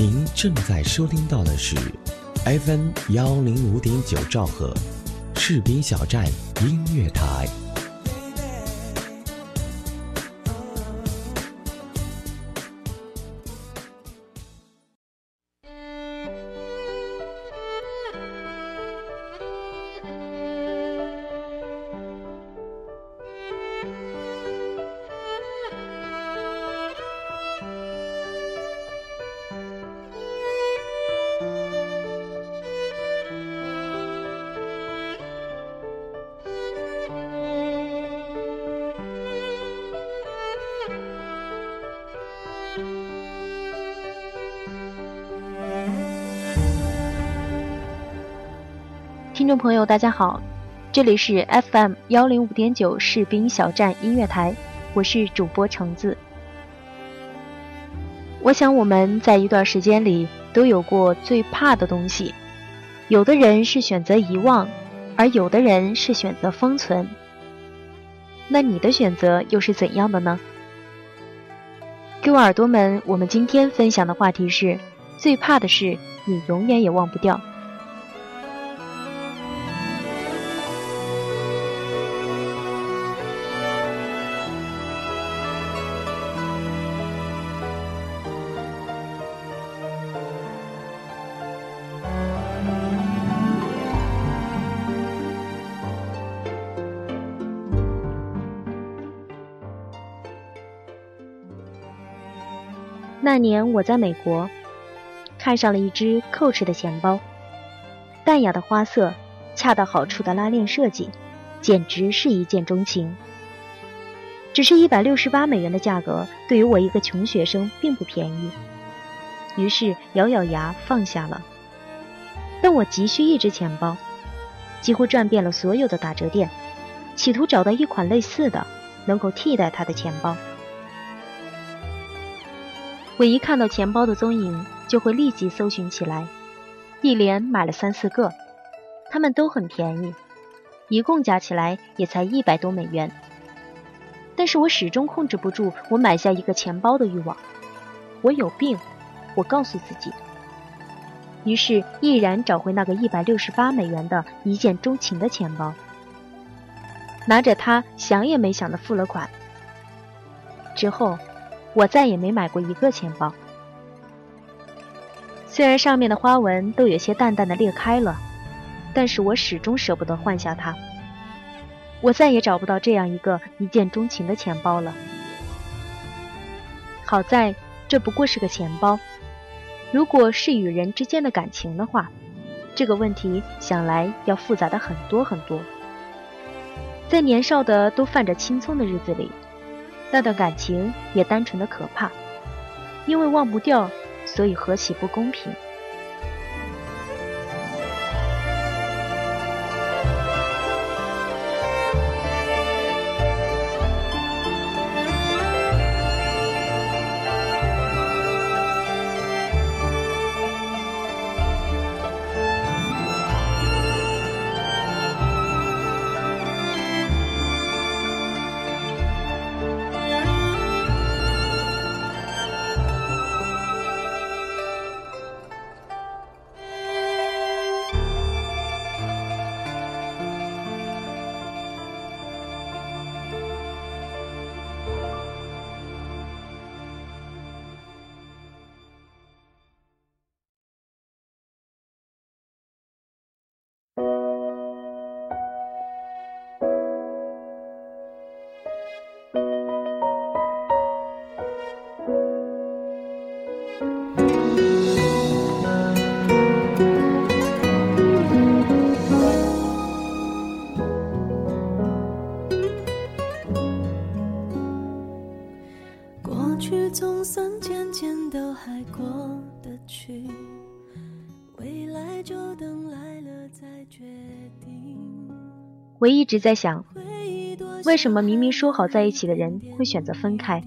您正在收听到的是 FM 幺零五点九兆赫，士兵小站音乐台。听众朋友，大家好，这里是 FM 幺零五点九士兵小站音乐台，我是主播橙子。我想我们在一段时间里都有过最怕的东西，有的人是选择遗忘，而有的人是选择封存。那你的选择又是怎样的呢？各位耳朵们，我们今天分享的话题是最怕的是，你永远也忘不掉。那年我在美国，看上了一只 Coach 的钱包，淡雅的花色，恰到好处的拉链设计，简直是一见钟情。只是一百六十八美元的价格，对于我一个穷学生并不便宜，于是咬咬牙放下了。但我急需一只钱包，几乎转遍了所有的打折店，企图找到一款类似的，能够替代它的钱包。我一看到钱包的踪影，就会立即搜寻起来，一连买了三四个，他们都很便宜，一共加起来也才一百多美元。但是我始终控制不住我买下一个钱包的欲望，我有病，我告诉自己。于是毅然找回那个一百六十八美元的一见钟情的钱包，拿着它想也没想的付了款，之后。我再也没买过一个钱包，虽然上面的花纹都有些淡淡的裂开了，但是我始终舍不得换下它。我再也找不到这样一个一见钟情的钱包了。好在这不过是个钱包，如果是与人之间的感情的话，这个问题想来要复杂的很多很多。在年少的都泛着青葱的日子里。那段感情也单纯的可怕，因为忘不掉，所以何其不公平。一直在想，为什么明明说好在一起的人会选择分开？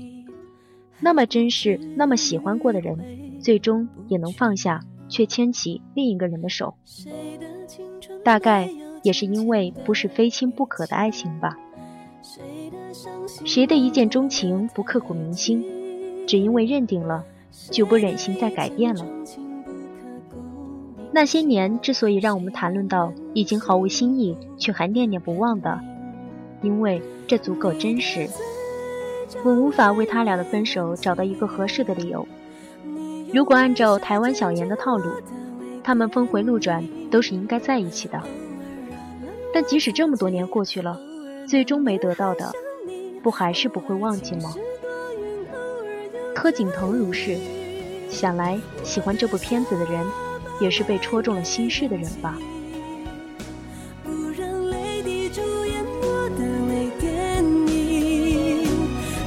那么珍视、那么喜欢过的人，最终也能放下，却牵起另一个人的手。大概也是因为不是非亲不可的爱情吧。谁的一见钟情不刻骨铭心？只因为认定了就不忍心再改变了。那些年之所以让我们谈论到已经毫无新意却还念念不忘的，因为这足够真实。我无法为他俩的分手找到一个合适的理由。如果按照台湾小言的套路，他们峰回路转都是应该在一起的。但即使这么多年过去了，最终没得到的，不还是不会忘记吗？柯景腾如是，想来喜欢这部片子的人，也是被戳中了心事的人吧。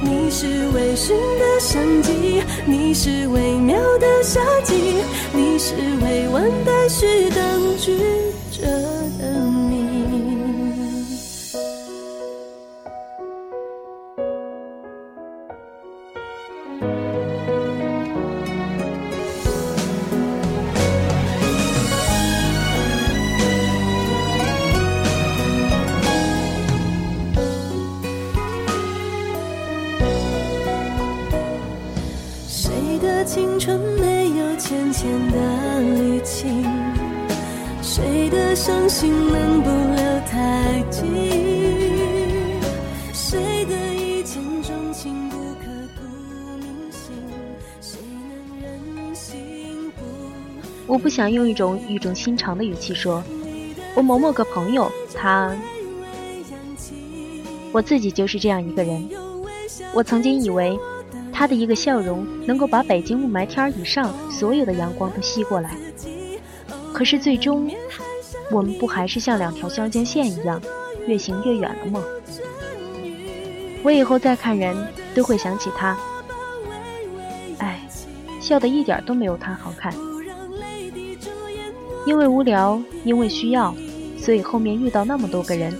你是微醺的相机，你是微妙的夏季，你是未完待续等剧着。我不想用一种语重心长的语气说，我某某个朋友，他，我自己就是这样一个人。我曾经以为。他的一个笑容能够把北京雾霾天以上所有的阳光都吸过来，可是最终，我们不还是像两条相间线一样，越行越远了吗？我以后再看人都会想起他，哎，笑得一点都没有他好看。因为无聊，因为需要，所以后面遇到那么多个人，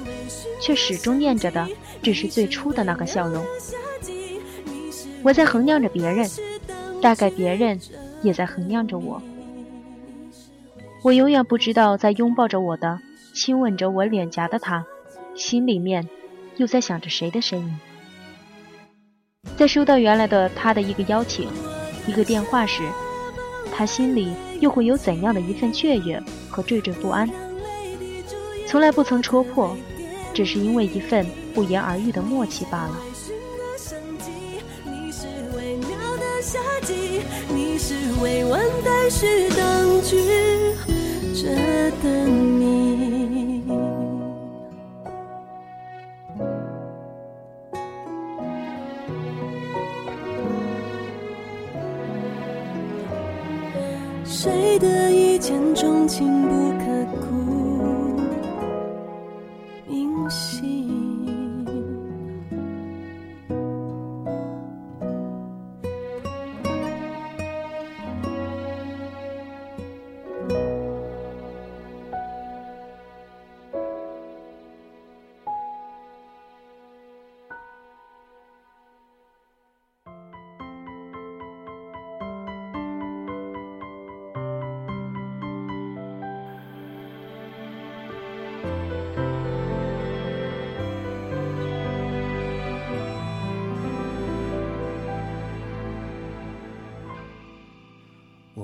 却始终念着的只是最初的那个笑容。我在衡量着别人，大概别人也在衡量着我。我永远不知道，在拥抱着我的、亲吻着我脸颊的他，心里面又在想着谁的身影。在收到原来的他的一个邀请、一个电话时，他心里又会有怎样的一份雀跃和惴惴不安？从来不曾戳破，只是因为一份不言而喻的默契罢了。夏季，你是未完待续等句着的你。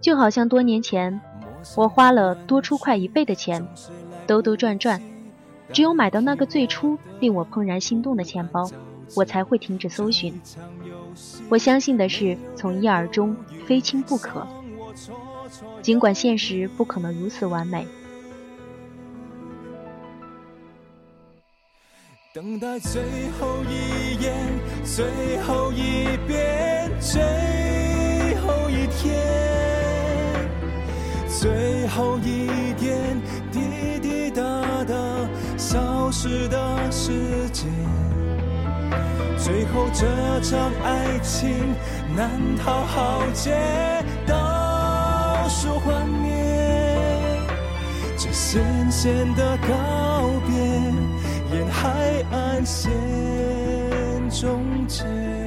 就好像多年前，我花了多出快一倍的钱，兜兜转转，只有买到那个最初令我怦然心动的钱包，我才会停止搜寻。我相信的是从一而终，非亲不可。尽管现实不可能如此完美。等待最后一眼，最后一遍，最最后一点滴滴答答消失的时间。最后这场爱情难逃浩劫，倒数幻灭，这咸咸的告别，沿海岸线终结。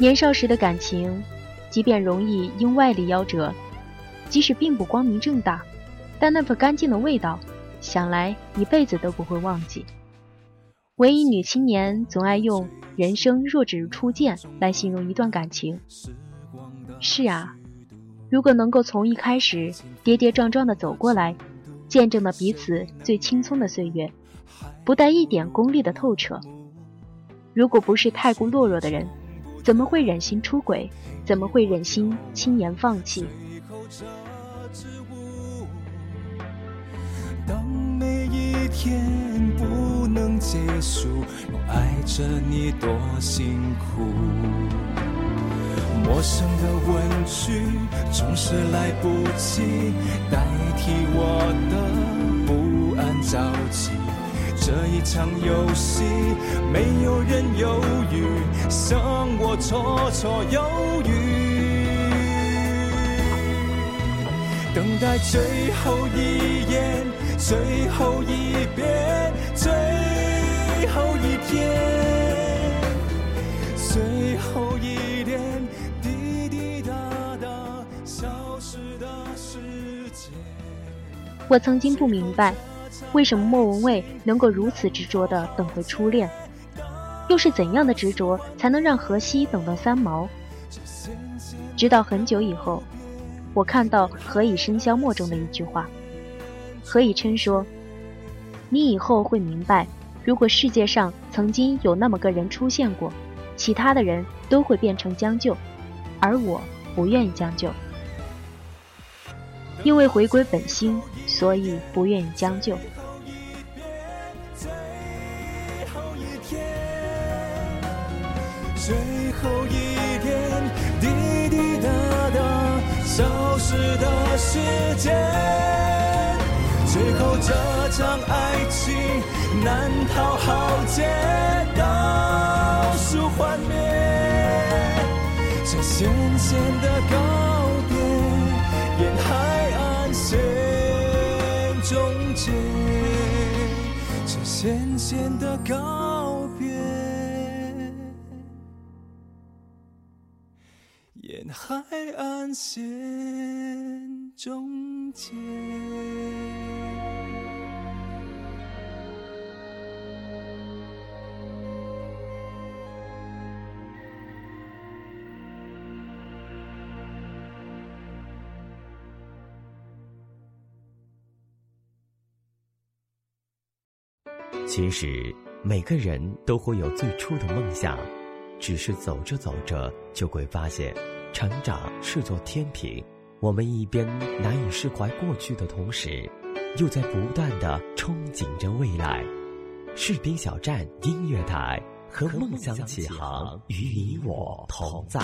年少时的感情，即便容易因外力夭折，即使并不光明正大，但那份干净的味道，想来一辈子都不会忘记。文艺女青年总爱用“人生若只如初见”来形容一段感情。是啊，如果能够从一开始跌跌撞撞地走过来，见证了彼此最青葱的岁月，不带一点功利的透彻，如果不是太过懦弱的人。怎么会忍心出轨？怎么会忍心轻言放弃？当每一天不能结束，我爱着你多辛苦。陌生的问句总是来不及代替我的不安着急。这一场游戏，没有人犹豫，像我绰绰有余。等待最后一眼，最后一遍，最后一天，最后一点滴滴答答消失的时间。我曾经不明白。为什么莫文蔚能够如此执着地等回初恋？又是怎样的执着才能让荷西等到三毛？直到很久以后，我看到《何以笙箫默》中的一句话：何以琛说：“你以后会明白，如果世界上曾经有那么个人出现过，其他的人都会变成将就，而我不愿意将就，因为回归本心，所以不愿意将就。”最后一点滴滴答答消失的时间，最后这场爱情难逃浩劫，倒数幻灭，这咸咸的告别，沿海岸线终结，这咸咸的告别。海岸线终结。其实每个人都会有最初的梦想，只是走着走着就会发现。成长是座天平，我们一边难以释怀过去的同时，又在不断的憧憬着未来。士兵小站音乐台，和梦想起航，与你我同在。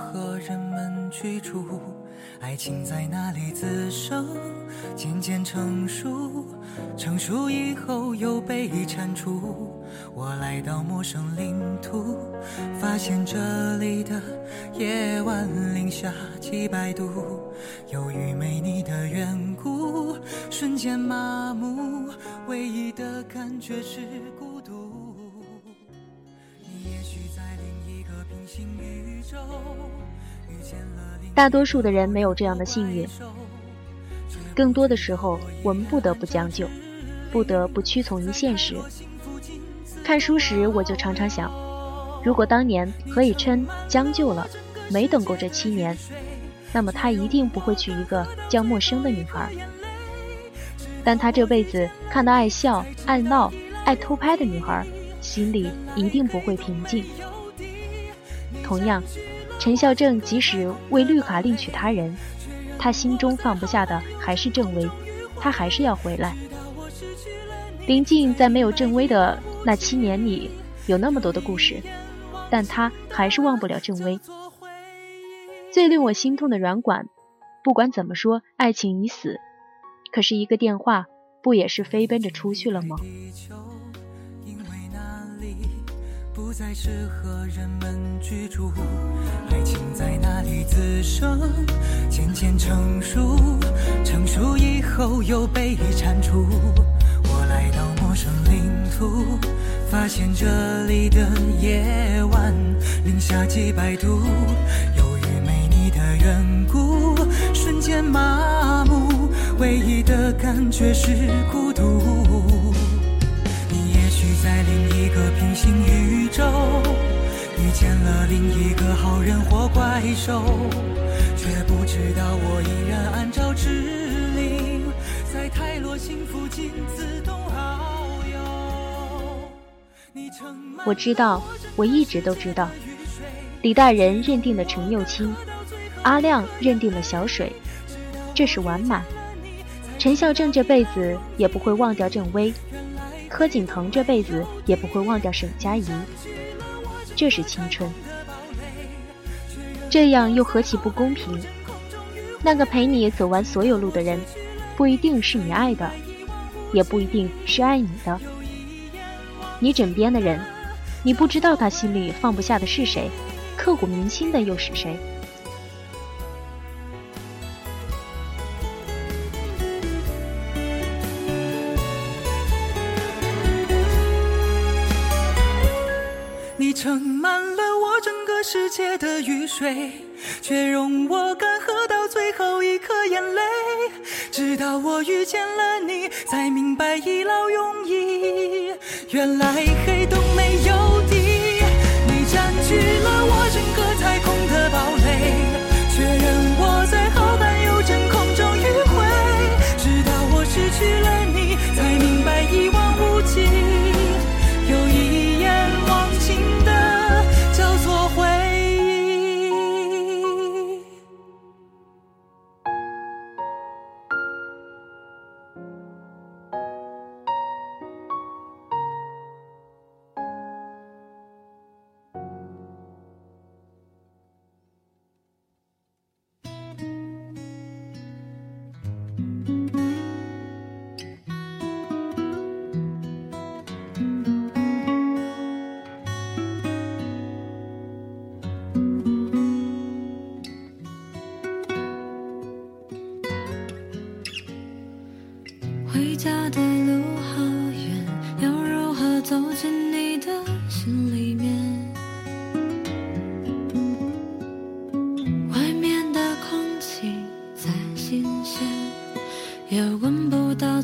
和人们居住，爱情在哪里滋生，渐渐成熟，成熟以后又被铲除。我来到陌生领土，发现这里的夜晚零下几百度，由于没你的缘故，瞬间麻木，唯一的感觉是孤大多数的人没有这样的幸运，更多的时候，我们不得不将就。不得不屈从于现实。看书时，我就常常想，如果当年何以琛将就了，没等够这七年，那么他一定不会娶一个叫陌生的女孩。但他这辈子看到爱笑、爱闹、爱偷拍的女孩，心里一定不会平静。同样，陈孝正即使为绿卡另娶他人，他心中放不下的还是郑薇，他还是要回来。林静在没有郑薇的那七年里，有那么多的故事，但他还是忘不了郑薇。最令我心痛的软管，不管怎么说，爱情已死，可是一个电话，不也是飞奔着出去了吗？不再适合人们居住，爱情在哪里滋生，渐渐成熟，成熟以后又被铲除。我来到陌生领土，发现这里的夜晚零下几百度，由于没你的缘故，瞬间麻木，唯一的感觉是孤独。你也许在另一个平行宇宙，遇见了另一个好人或怪兽，却不知道我依然按照指令，在泰罗星附近自动遨游。我知道，我一直都知道，李大人认定了陈幼卿，阿亮认定了小水，这是完满。陈孝正这辈子也不会忘掉郑薇。柯景腾这辈子也不会忘掉沈佳宜，这是青春。这样又何其不公平？那个陪你走完所有路的人，不一定是你爱的，也不一定是爱你的。你枕边的人，你不知道他心里放不下的是谁，刻骨铭心的又是谁？世界的雨水，却容我干涸到最后一颗眼泪。直到我遇见了你，才明白一劳永逸。原来黑洞没有底，你占据了我整个太空的堡垒，却任我在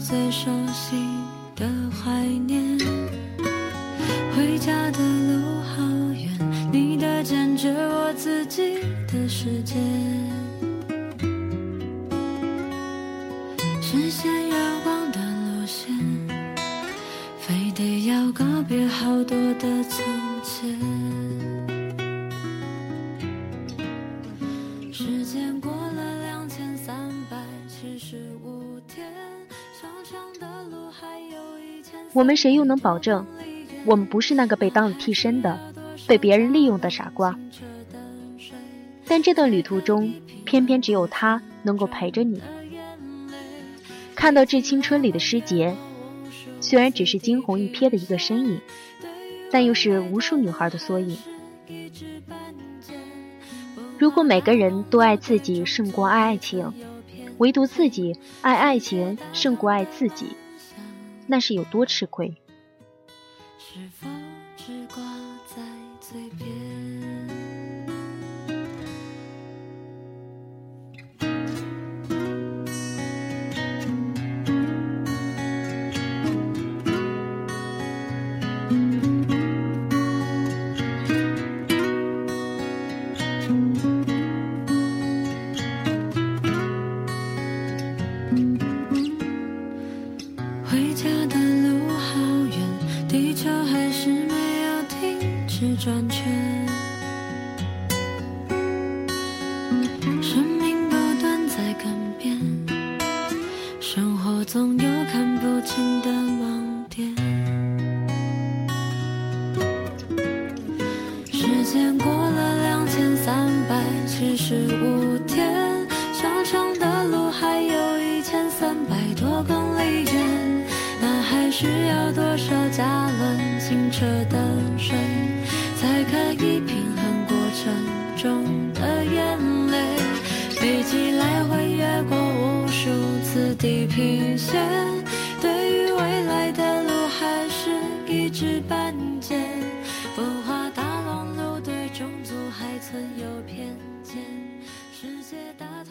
最熟悉。我们谁又能保证，我们不是那个被当了替身的、被别人利用的傻瓜？但这段旅途中，偏偏只有他能够陪着你。看到《致青春》里的诗杰，虽然只是惊鸿一瞥的一个身影，但又是无数女孩的缩影。如果每个人都爱自己胜过爱爱情，唯独自己爱爱情胜过爱自己。那是有多吃亏？是转圈。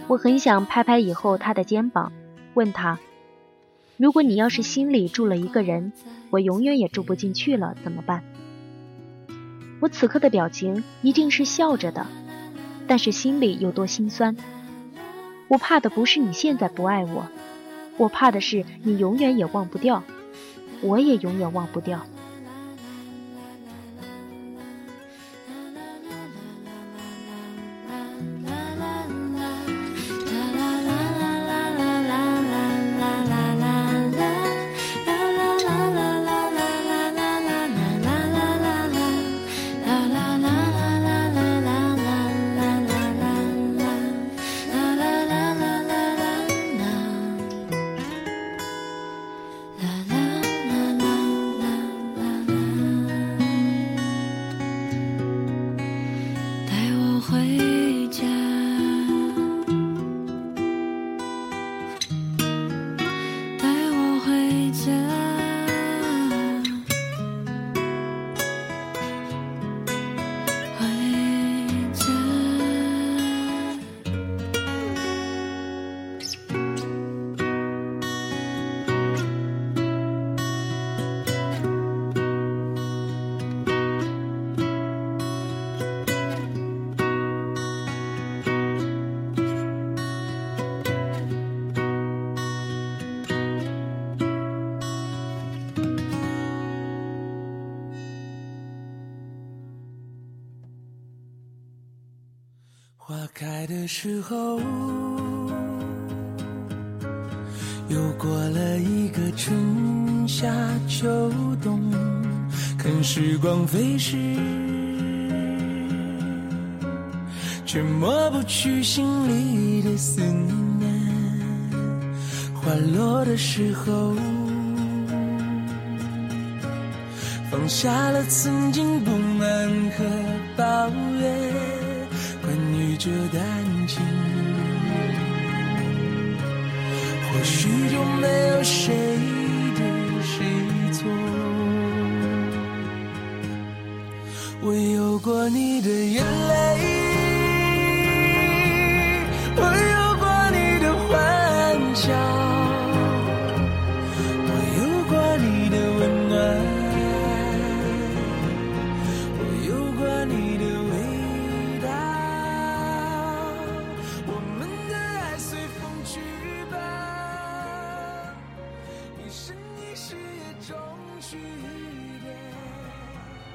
我很想拍拍以后他的肩膀，问他：如果你要是心里住了一个人，我永远也住不进去了，怎么办？我此刻的表情一定是笑着的，但是心里有多心酸。我怕的不是你现在不爱我，我怕的是你永远也忘不掉，我也永远忘不掉。花开的时候，又过了一个春夏秋冬，看时光飞逝，却抹不去心里的思念。花落的时候，放下了曾经不满和抱怨。这感情，或许就没有谁对谁错。我有过你的眼泪，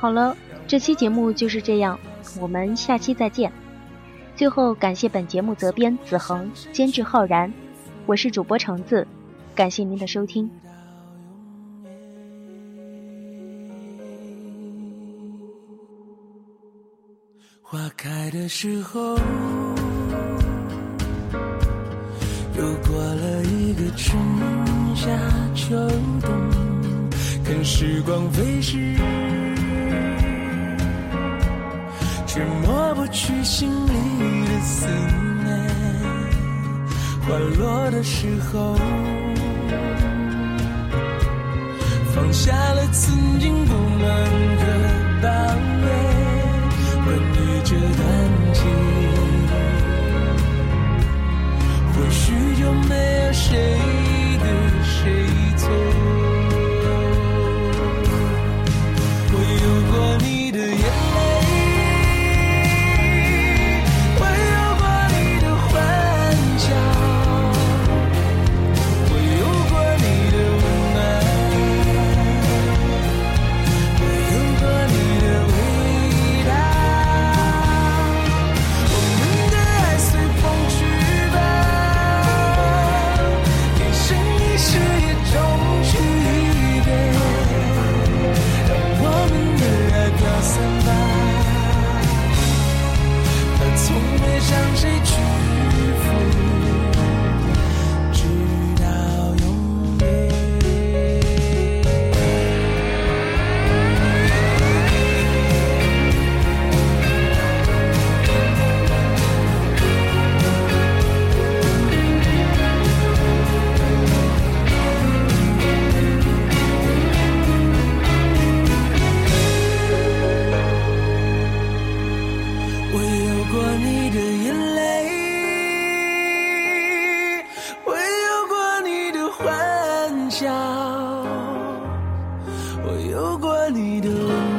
好了，这期节目就是这样，我们下期再见。最后感谢本节目责编子恒，监制浩然，我是主播橙子，感谢您的收听。花开的时候，又过了一个春夏秋冬，看时光飞逝，却抹不去心里的思念。花落的时候，放下了曾经不满的抱怨。关于这段情，或许就没有谁对谁错。我有过你有关你的吻